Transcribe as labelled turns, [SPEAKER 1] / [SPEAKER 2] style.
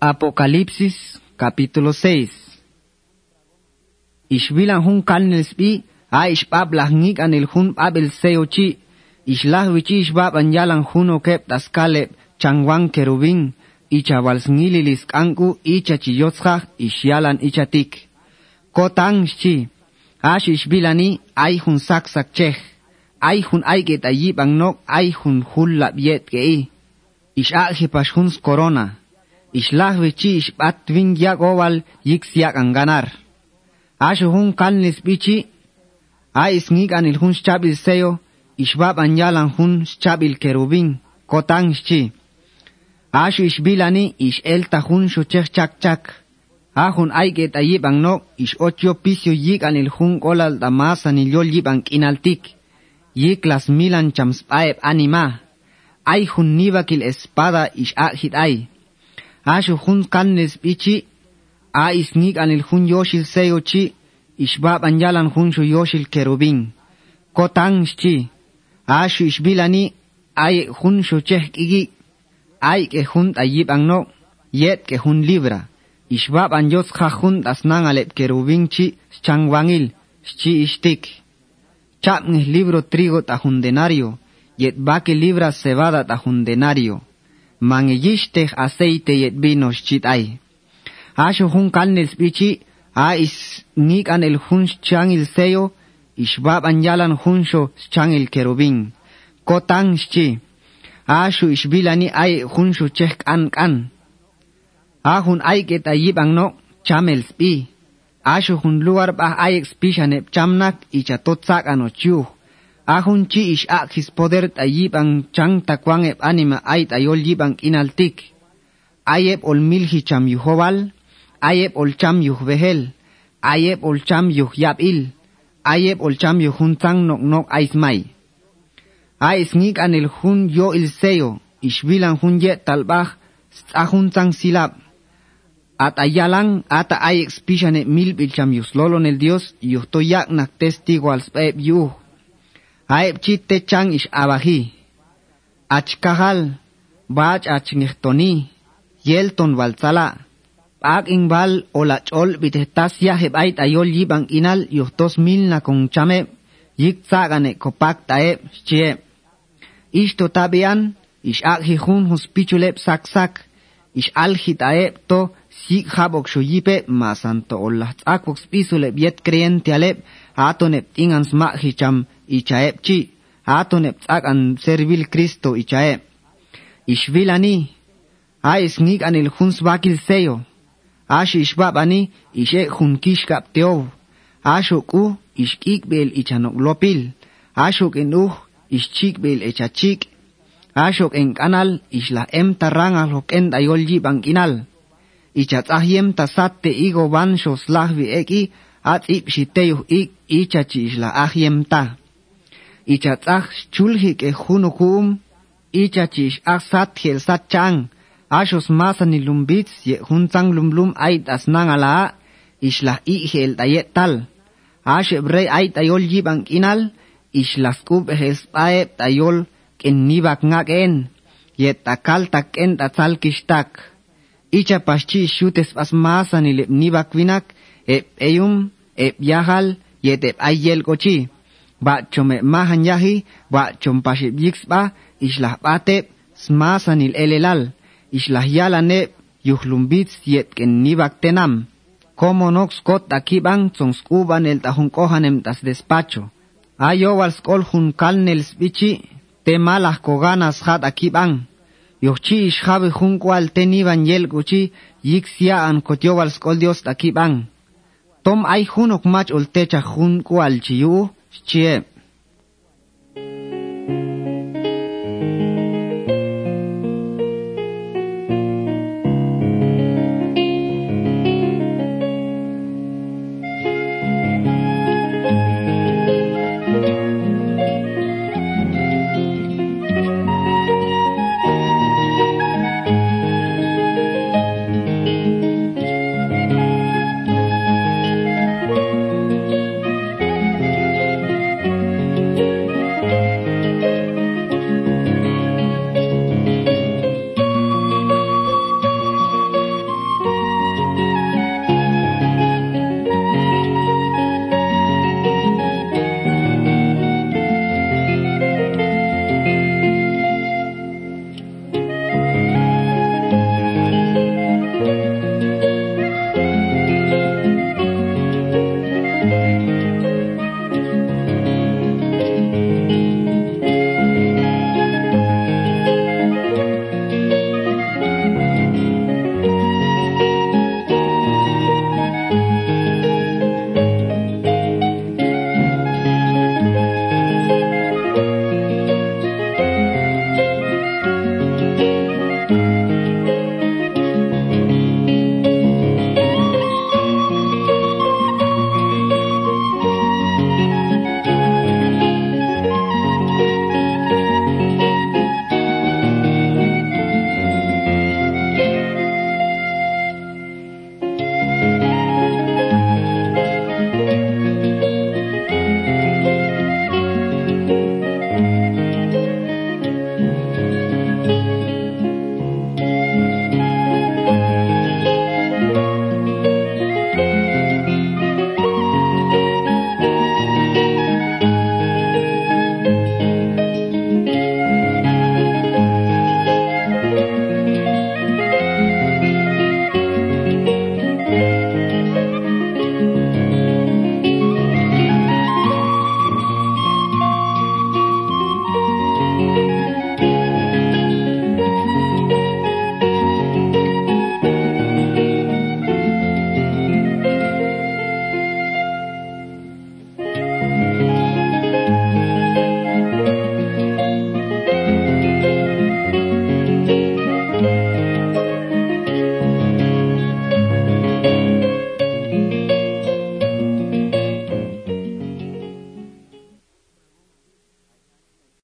[SPEAKER 1] Apocalipsis capítulo 6 Ishbilan hun kalnelsbi a ishbab lahngik anil hun babel seochi ishlah wichi ishbab anyalan hun okep taskale changwang kerubin. Icha walsngililis kanku icha chiyotzjaj ishyalan ichatik kotang chi ash ishbilani ay hun saksak chej ay hun ayget ayib angnok ay hun hullab yet gei ish ajipash hun corona ishlah wichi ishbat wing yak owal yik siyak ang ganar. Asho hun kalnis bichi, a isngik anil hun shabil seyo, ishbab anyalan hun shabil kerubin, kotang shi. Asho ishbilani ish elta hun shuchek chak chak. Ahun aiget ayib ang no, ish otyo pisyo yik anil hun kolal damas anil yol yib ang kinaltik. Yik las milan chamspaeb anima. Ay hun nibakil espada ish ahit ay. ashu jun cannes bichi, a isnik an el jun yoshil seyochi, ishbab an yalan shu yoshil querubín. Kotan shi, ashu ishbilani, ay jun shu cheh igi, ay que jun ayib an no, yet que jun libra. Ishbab an yos jajun asnan alep querubín chi, changwangil, chi ishtik. Chapnis libro trigo tajundenario, yet baque libra cebada tajundenario. Mangeyishteh aceite yet vino chit ay. Asho hun kalnels bichi, a is nik an el hun chan il seyo, ishbab an yalan hunsho chan il kerubin. Kotang chi, asho ishbilani ay hunsho cheh kan kan. A hun ay ket ayib no, chamels bi. Asho hun lugar bah ay expishanep chamnak ichatotsak ano chuh. Ahun chi ish akis poder ayibang chang takwang eb anima ait ayol yibang inaltik. Ayeb ol milhi cham yuhobal, ayeb ol cham yuhbehel, ayeb ol cham yuhyabil, ayeb ol cham yuhuntang nok nok aismay. Aisnik an el hun yo il seyo, ishbilan hun yet talbaj, ahuntang silab. Atayalan, ata ayexpishan et mil bilcham yuslolo en el Dios, yustoyak nak testigo al speb yuh. Aep chite chang ish abaji. Achkahal, bach achngihtoni, yelton valtzala. Ak ingbal o la chol bitetas yaheb ait ayol yibang inal yuhtos mil na kong chame, yik tsagane kopak taeb chie. Ishto tabian, ish ak hijun hospichulep sak sak, ish al hitaeb to sik habok shoyipe masanto o la tsakok spisulep yet creyente alep, atonep tingans ma hicham ichaep chi atonep tsak an servil Cristo ichaep ishvilani a isngik anil huns bakil seyo ash ishbab ani ishe hunkish kap teov ashok u ishkik bel ichanok lopil ashok en uh ishchik bel echachik ashok en kanal ishla em taranga lok en dayol ji bankinal ichatzahiem tasatte igo van shos lahvi eki at ip shiteyuh ik ichachi ishla ahiem ta ichatzaj chulhi ke junukum ichachish ak sat hiel sat chang ashos masani lumbits ye lumlum ait asnang ala ishlah i hel dayet tal ashe brei ait ayol yibang inal ishlas kub hes pae tayol ken nibak ngak en ye takal tak en icha paschi shutes pas masani lep nibak ep eyum ep yahal yet ep ayel kochi. Ba chome mahan yahi ba chompaship yixba islah bate smasanil elelal. Islah yalane yuhlumbits yet ken nibak tenam. Como nox kot akibang tsonskuban el tahun tas despacho. Ayo wal skol hun bichi te malah koganas hat akibang. Yochi ishabe hun kwal teniban yel guchi yixia an kotyo dios akibang tom ay hunok mach oltecha jun kualchiu chie